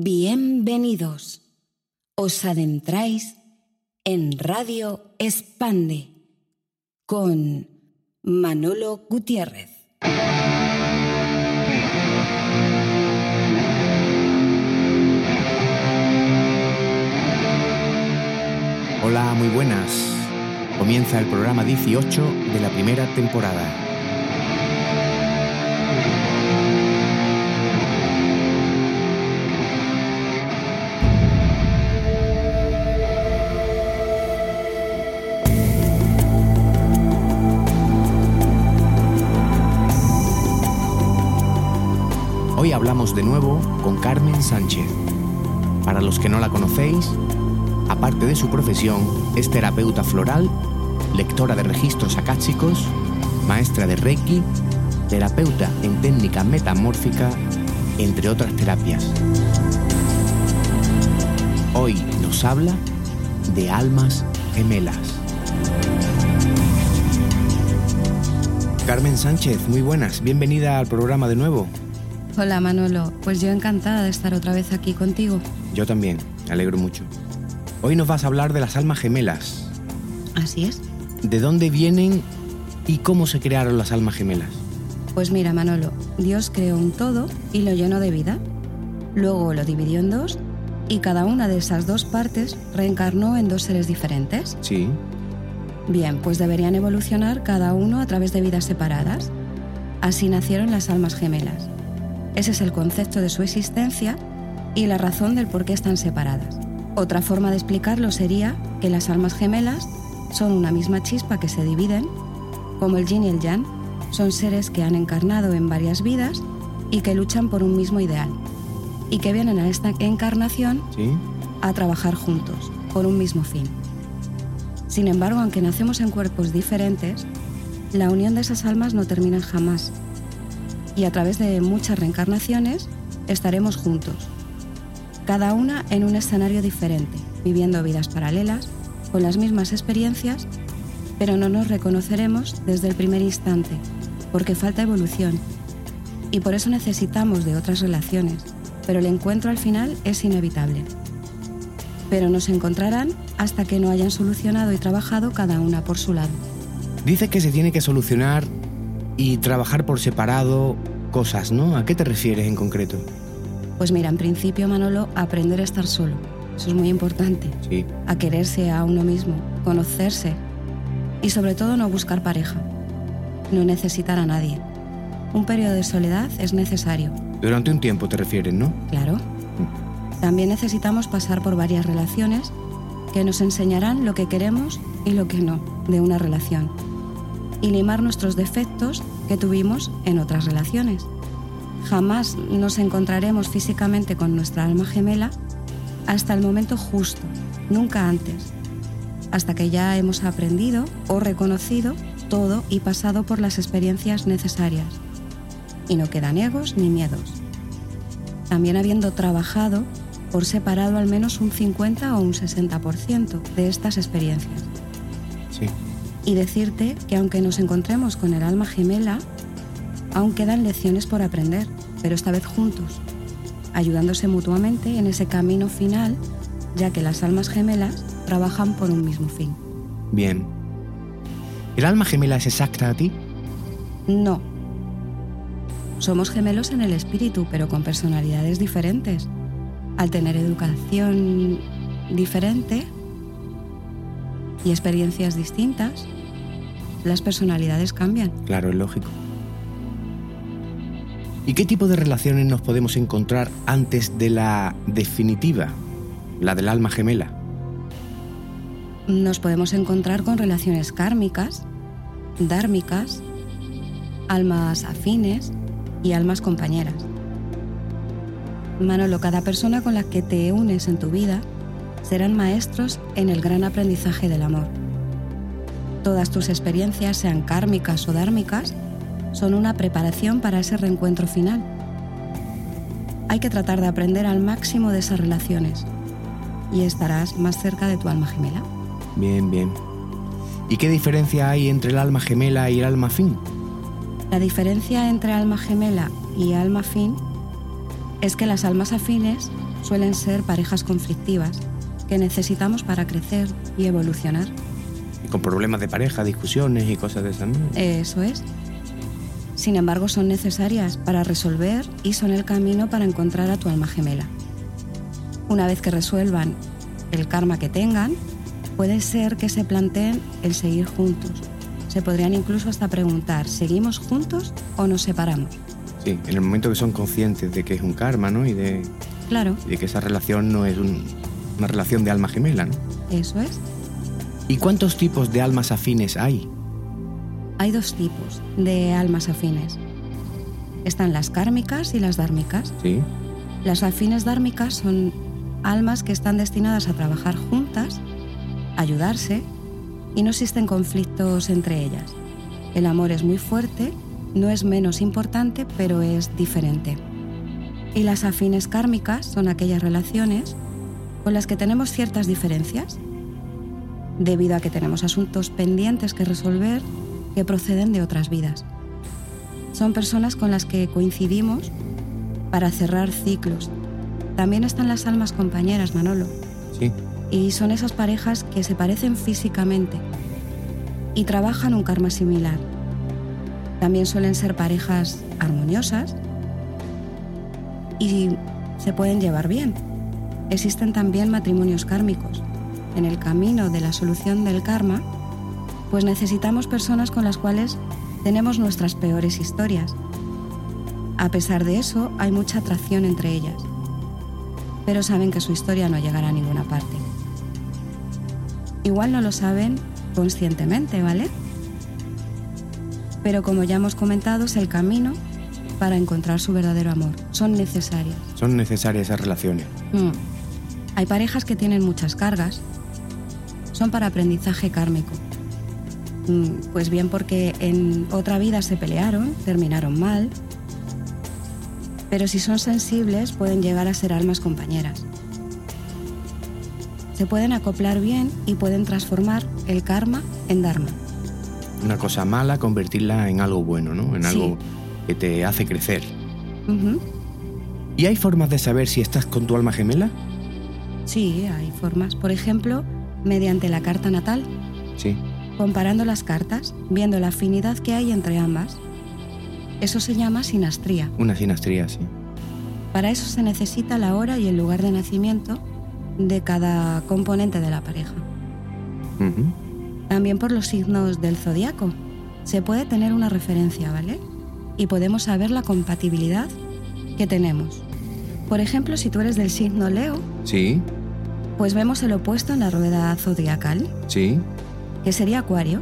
Bienvenidos. Os adentráis en Radio Expande con Manolo Gutiérrez. Hola, muy buenas. Comienza el programa 18 de la primera temporada. De nuevo con Carmen Sánchez. Para los que no la conocéis, aparte de su profesión, es terapeuta floral, lectora de registros akáshicos, maestra de Reiki, terapeuta en técnica metamórfica, entre otras terapias. Hoy nos habla de almas gemelas. Carmen Sánchez, muy buenas, bienvenida al programa de nuevo. Hola Manolo, pues yo encantada de estar otra vez aquí contigo. Yo también, me alegro mucho. Hoy nos vas a hablar de las almas gemelas. Así es. ¿De dónde vienen y cómo se crearon las almas gemelas? Pues mira Manolo, Dios creó un todo y lo llenó de vida. Luego lo dividió en dos y cada una de esas dos partes reencarnó en dos seres diferentes. Sí. Bien, pues deberían evolucionar cada uno a través de vidas separadas. Así nacieron las almas gemelas. Ese es el concepto de su existencia y la razón del por qué están separadas. Otra forma de explicarlo sería que las almas gemelas son una misma chispa que se dividen, como el yin y el yang, son seres que han encarnado en varias vidas y que luchan por un mismo ideal, y que vienen a esta encarnación ¿Sí? a trabajar juntos, por un mismo fin. Sin embargo, aunque nacemos en cuerpos diferentes, la unión de esas almas no termina jamás, y a través de muchas reencarnaciones estaremos juntos, cada una en un escenario diferente, viviendo vidas paralelas, con las mismas experiencias, pero no nos reconoceremos desde el primer instante, porque falta evolución. Y por eso necesitamos de otras relaciones, pero el encuentro al final es inevitable. Pero nos encontrarán hasta que no hayan solucionado y trabajado cada una por su lado. Dice que se tiene que solucionar y trabajar por separado cosas, ¿no? ¿A qué te refieres en concreto? Pues mira, en principio, Manolo, aprender a estar solo. Eso es muy importante. Sí. A quererse a uno mismo, conocerse y sobre todo no buscar pareja. No necesitar a nadie. Un periodo de soledad es necesario. Durante un tiempo te refieres, ¿no? Claro. También necesitamos pasar por varias relaciones que nos enseñarán lo que queremos y lo que no de una relación. Y limar nuestros defectos que tuvimos en otras relaciones. Jamás nos encontraremos físicamente con nuestra alma gemela hasta el momento justo, nunca antes, hasta que ya hemos aprendido o reconocido todo y pasado por las experiencias necesarias. Y no quedan egos ni miedos. También habiendo trabajado por separado al menos un 50 o un 60% de estas experiencias. Y decirte que aunque nos encontremos con el alma gemela, aún quedan lecciones por aprender, pero esta vez juntos, ayudándose mutuamente en ese camino final, ya que las almas gemelas trabajan por un mismo fin. Bien. ¿El alma gemela es exacta a ti? No. Somos gemelos en el espíritu, pero con personalidades diferentes. Al tener educación diferente y experiencias distintas, las personalidades cambian. Claro, es lógico. ¿Y qué tipo de relaciones nos podemos encontrar antes de la definitiva, la del alma gemela? Nos podemos encontrar con relaciones kármicas, dármicas, almas afines y almas compañeras. Manolo, cada persona con la que te unes en tu vida serán maestros en el gran aprendizaje del amor. Todas tus experiencias, sean kármicas o dármicas, son una preparación para ese reencuentro final. Hay que tratar de aprender al máximo de esas relaciones y estarás más cerca de tu alma gemela. Bien, bien. ¿Y qué diferencia hay entre el alma gemela y el alma fin? La diferencia entre alma gemela y alma fin es que las almas afines suelen ser parejas conflictivas que necesitamos para crecer y evolucionar. Con problemas de pareja, discusiones y cosas de esas, ¿no? Eso es. Sin embargo, son necesarias para resolver y son el camino para encontrar a tu alma gemela. Una vez que resuelvan el karma que tengan, puede ser que se planteen el seguir juntos. Se podrían incluso hasta preguntar, ¿seguimos juntos o nos separamos? Sí, en el momento que son conscientes de que es un karma, ¿no? Y de, Claro, y de que esa relación no es un- una relación de alma gemela, ¿no? eso es. ¿Y cuántos tipos de almas afines hay? Hay dos tipos de almas afines. Están las kármicas y las dármicas. Sí. Las afines dármicas son almas que están destinadas a trabajar juntas, ayudarse y no existen conflictos entre ellas. El amor es muy fuerte, no es menos importante, pero es diferente. Y las afines kármicas son aquellas relaciones con las que tenemos ciertas diferencias, debido a que tenemos asuntos pendientes que resolver que proceden de otras vidas. Son personas con las que coincidimos para cerrar ciclos. También están las almas compañeras, Manolo, Sí. y son esas parejas que se parecen físicamente y trabajan un karma similar. También suelen ser parejas armoniosas y se pueden llevar bien. Existen también matrimonios kármicos. En el camino de la solución del karma, pues necesitamos personas con las cuales tenemos nuestras peores historias. A pesar de eso, hay mucha atracción entre ellas, pero saben que su historia no llegará a ninguna parte. Igual no lo saben conscientemente, ¿vale? Pero como ya hemos comentado, es el camino para encontrar su verdadero amor. Son necesarias. Son necesarias esas relaciones. Mm. Hay parejas que tienen muchas cargas. Son para aprendizaje kármico. Mm, Pues bien porque en otra vida se pelearon, terminaron mal. Pero si son sensibles pueden llegar a ser almas compañeras. Se pueden acoplar bien y pueden transformar el karma en dharma. Una cosa mala, convertirla en algo bueno, ¿no? En Sí. algo que te hace crecer. ¿Y hay formas de saber si estás con tu alma gemela? Sí, hay formas. Por ejemplo, mediante la carta natal. Sí. comparando las cartas, viendo la afinidad que hay entre ambas. Eso se llama sinastría. Una sinastría, sí. Para eso se necesita la hora y el lugar de nacimiento de cada componente de la pareja. También por los signos del zodiaco. Se puede tener una referencia, ¿vale? Y podemos saber la compatibilidad que tenemos. Por ejemplo, si tú eres del signo Leo, Sí, pues vemos el opuesto en la rueda zodiacal, sí. que sería Acuario.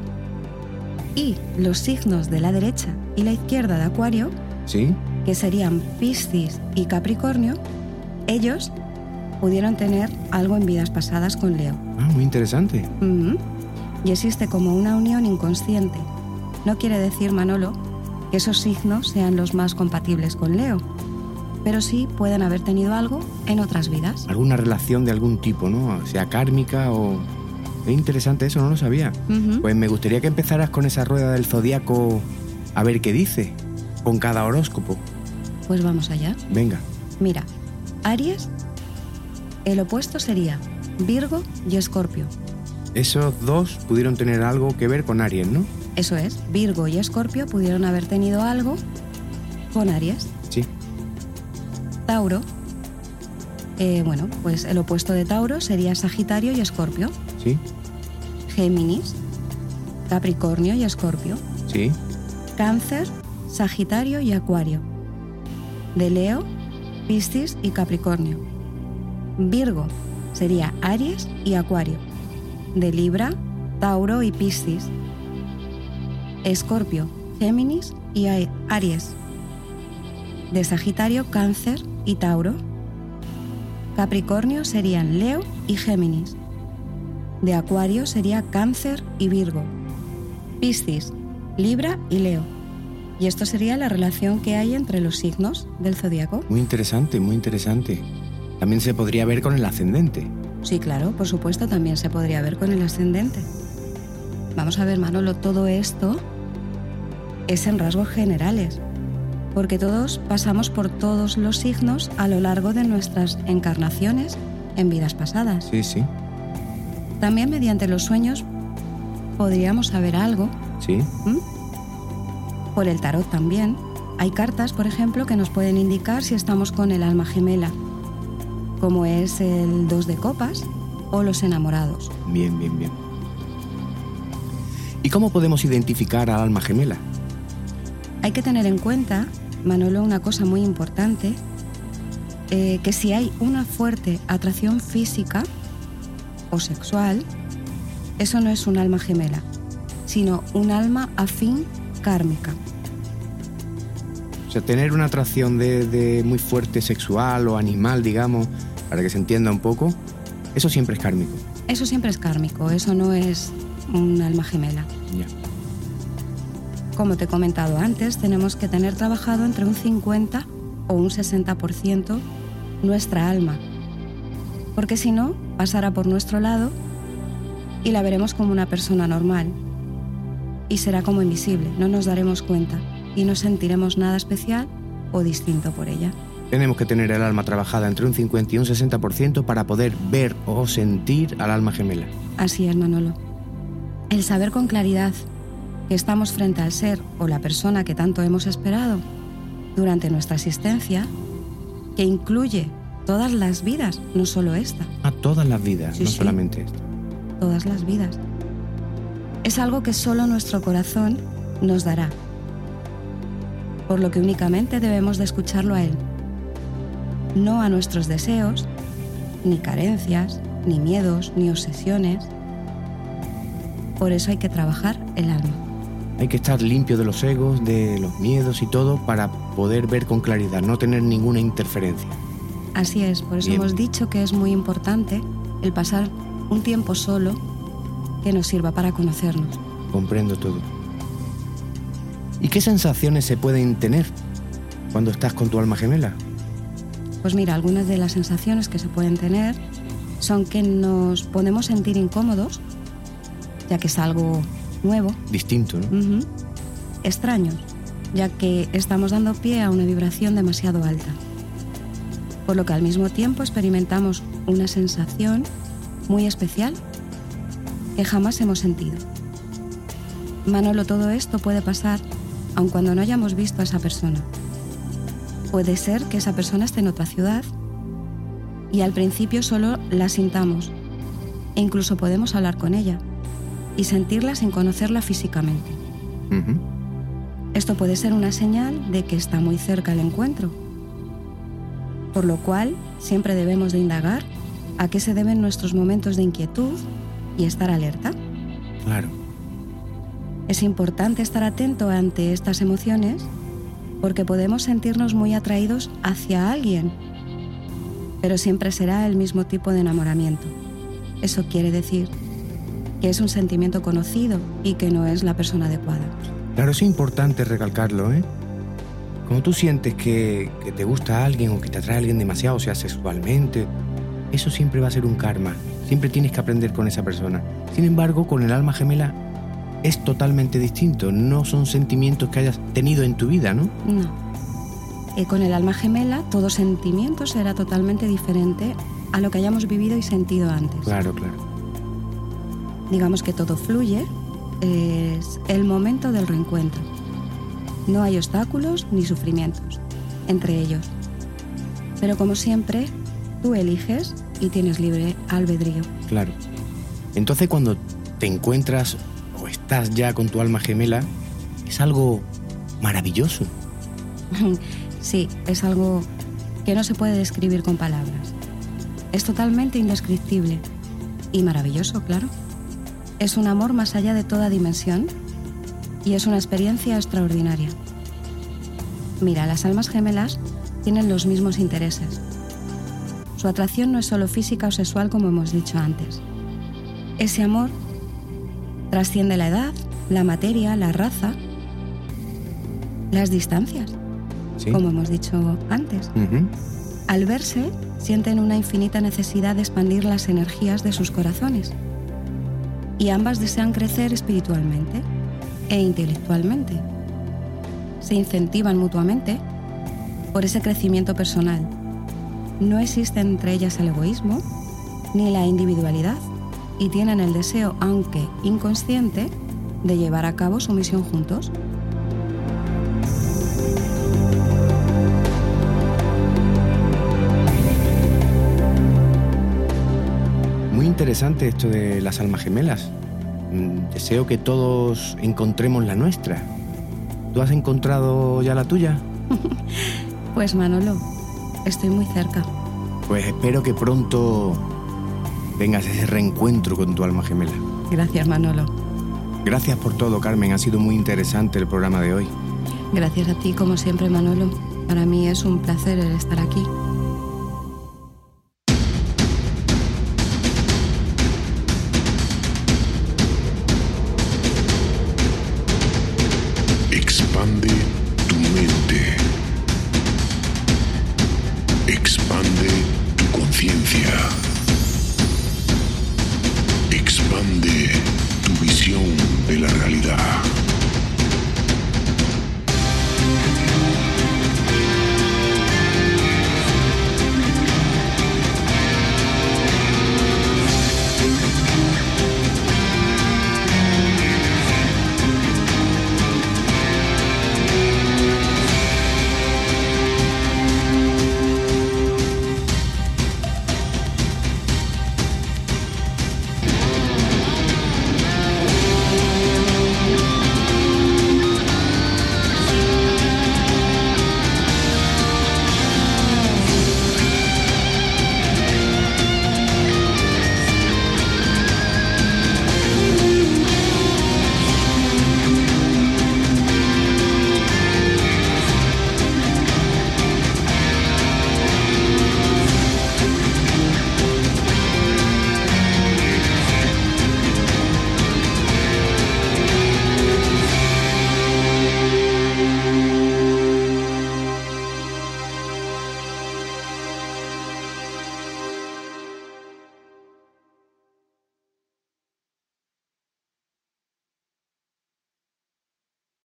Y los signos de la derecha y la izquierda de Acuario Sí. que serían Piscis y Capricornio, ellos pudieron tener algo en vidas pasadas con Leo. Ah, muy interesante. Y existe como una unión inconsciente. No quiere decir, Manolo, que esos signos sean los más compatibles con Leo, pero sí pueden haber tenido algo en otras vidas. Alguna relación de algún tipo, ¿no? Sea kármica o... Es interesante eso, no lo sabía. Pues me gustaría que empezaras con esa rueda del zodiaco a ver qué dice, con cada horóscopo. Pues vamos allá. Venga. Mira, Aries, el opuesto sería Virgo y Escorpio. Esos dos pudieron tener algo que ver con Aries, ¿no? Eso es, Virgo y Escorpio pudieron haber tenido algo con Aries. Tauro, eh, bueno, pues el opuesto de Tauro sería Sagitario y Escorpio. Sí. Géminis, Capricornio y Escorpio. Sí. Cáncer, Sagitario y Acuario. De Leo, Piscis y Capricornio. Virgo sería Aries y Acuario. De Libra, Tauro y Piscis. Escorpio, Géminis y Aries. De Sagitario, Cáncer y Tauro. Capricornio serían Leo y Géminis. De Acuario sería Cáncer y Virgo. Piscis, Libra y Leo. Y esto sería la relación que hay entre los signos del zodiaco. Muy interesante, muy interesante. También se podría ver con el ascendente. Sí, claro, por supuesto, también se podría ver con el ascendente. Vamos a ver, Manolo, todo esto es en rasgos generales. Porque todos pasamos por todos los signos a lo largo de nuestras encarnaciones en vidas pasadas. Sí, sí. También mediante los sueños podríamos saber algo. Sí. ¿m? Por el tarot también. Hay cartas, por ejemplo, que nos pueden indicar si estamos con el alma gemela, como es el dos de copas o los enamorados. Bien, bien, bien. ¿Y cómo podemos identificar al alma gemela? Hay que tener en cuenta, Manolo, una cosa muy importante, eh, que si hay una fuerte atracción física o sexual, eso no es un alma gemela, sino un alma afín kármica. O sea, tener una atracción de, de muy fuerte sexual o animal, digamos, para que se entienda un poco, eso siempre es kármico. Eso siempre es kármico, eso no es un alma gemela. Ya. Como te he comentado antes, tenemos que tener trabajado entre un 50 o un 60% nuestra alma, porque si no, pasará por nuestro lado y la veremos como una persona normal y será como invisible, no nos daremos cuenta y no sentiremos nada especial o distinto por ella. Tenemos que tener el alma trabajada entre un 50 y un 60% para poder ver o sentir al alma gemela. Así es, Manolo. El saber con claridad estamos frente al ser o la persona que tanto hemos esperado durante nuestra existencia, que incluye todas las vidas, no solo esta, A todas las vidas, Sí, no sí. solamente esta. todas las vidas. Es algo que solo nuestro corazón nos dará, por lo que únicamente debemos de escucharlo a Él, no a nuestros deseos, ni carencias, ni miedos, ni obsesiones. Por eso hay que trabajar el alma. Hay que estar limpio de los egos, de los miedos y todo para poder ver con claridad, no tener ninguna interferencia. Así es, por eso Bien. hemos dicho que es muy importante el pasar un tiempo solo que nos sirva para conocernos. Comprendo todo. ¿Y qué sensaciones se pueden tener cuando estás con tu alma gemela? Pues mira, algunas de las sensaciones que se pueden tener son que nos podemos sentir incómodos, ya que es algo nuevo, Distinto, extraños, ya que estamos dando pie a una vibración demasiado alta. Por lo que al mismo tiempo experimentamos una sensación muy especial que jamás hemos sentido. Manolo, todo esto puede pasar aun cuando no hayamos visto a esa persona. Puede ser que esa persona esté en otra ciudad y al principio solo la sintamos e incluso podemos hablar con ella y sentirla sin conocerla físicamente. Esto puede ser una señal de que está muy cerca el encuentro, por lo cual siempre debemos de indagar a qué se deben nuestros momentos de inquietud y estar alerta. Claro. Es importante estar atento ante estas emociones porque podemos sentirnos muy atraídos hacia alguien, pero siempre será el mismo tipo de enamoramiento. Eso quiere decir que es un sentimiento conocido y que no es la persona adecuada. Claro, es importante recalcarlo, ¿eh? Cuando tú sientes que, que te gusta alguien o que te atrae alguien demasiado, sea sexualmente, eso siempre va a ser un karma. Siempre tienes que aprender con esa persona. Sin embargo, con el alma gemela es totalmente distinto. No son sentimientos que hayas tenido en tu vida, ¿no? No. Eh, con el alma gemela, todo sentimiento será totalmente diferente a lo que hayamos vivido y sentido antes. Claro, claro. Digamos que todo fluye, es el momento del reencuentro. No hay obstáculos ni sufrimientos entre ellos. Pero como siempre, tú eliges y tienes libre albedrío. Claro. Entonces cuando te encuentras o estás ya con tu alma gemela, es algo maravilloso. sí, es algo que no se puede describir con palabras. Es totalmente indescriptible y maravilloso, claro. Es un amor más allá de toda dimensión y es una experiencia extraordinaria. Mira, las almas gemelas tienen los mismos intereses. Su atracción no es solo física o sexual como hemos dicho antes. Ese amor trasciende la edad, la materia, la raza, las distancias, ¿Sí? como hemos dicho antes. Al verse, sienten una infinita necesidad de expandir las energías de sus corazones. Y ambas desean crecer espiritualmente e intelectualmente. se incentivan mutuamente por ese crecimiento personal. No existe entre ellas el egoísmo ni la individualidad y tienen el deseo, aunque inconsciente, de llevar a cabo su misión juntos. Interesante esto de las almas gemelas. Mm, deseo que todos encontremos la nuestra. ¿Tú has encontrado ya la tuya? pues Manolo, estoy muy cerca. Pues espero que pronto tengas ese reencuentro con tu alma gemela. Gracias Manolo. Gracias por todo, Carmen. Ha sido muy interesante el programa de hoy. Gracias a ti, como siempre, Manolo. Para mí es un placer estar aquí.